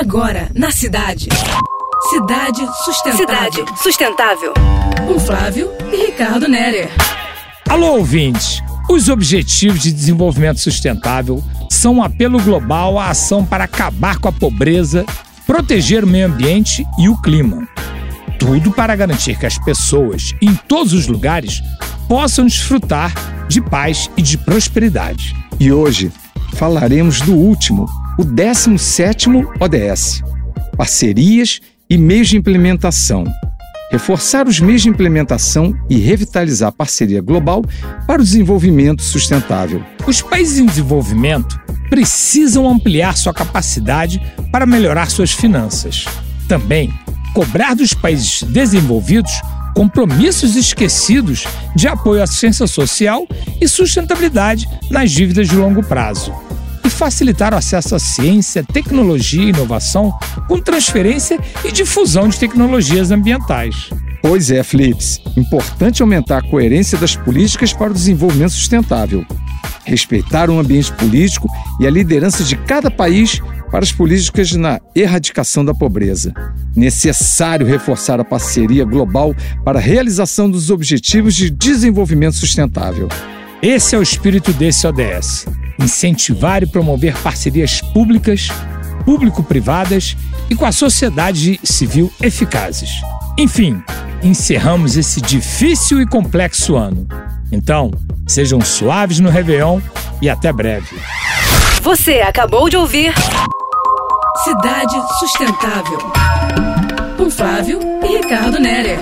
Agora, na cidade. Cidade Sustentável. Cidade Sustentável. Com Flávio e Ricardo Nerer. Alô, ouvintes! Os Objetivos de Desenvolvimento Sustentável são um apelo global à ação para acabar com a pobreza, proteger o meio ambiente e o clima. Tudo para garantir que as pessoas, em todos os lugares, possam desfrutar de paz e de prosperidade. E hoje falaremos do último, o 17º ODS: parcerias e meios de implementação. Reforçar os meios de implementação e revitalizar a parceria global para o desenvolvimento sustentável. Os países em desenvolvimento precisam ampliar sua capacidade para melhorar suas finanças. Também cobrar dos países desenvolvidos compromissos esquecidos de apoio à assistência social e sustentabilidade nas dívidas de longo prazo. Facilitar o acesso à ciência, tecnologia e inovação com transferência e difusão de tecnologias ambientais. Pois é, Flips. Importante aumentar a coerência das políticas para o desenvolvimento sustentável. Respeitar o ambiente político e a liderança de cada país para as políticas na erradicação da pobreza. Necessário reforçar a parceria global para a realização dos Objetivos de Desenvolvimento Sustentável. Esse é o espírito desse ODS: incentivar e promover parcerias públicas, público-privadas e com a sociedade civil eficazes. Enfim, encerramos esse difícil e complexo ano. Então, sejam suaves no Réveillon e até breve. Você acabou de ouvir. Cidade Sustentável. Com Flávio e Ricardo Nerer.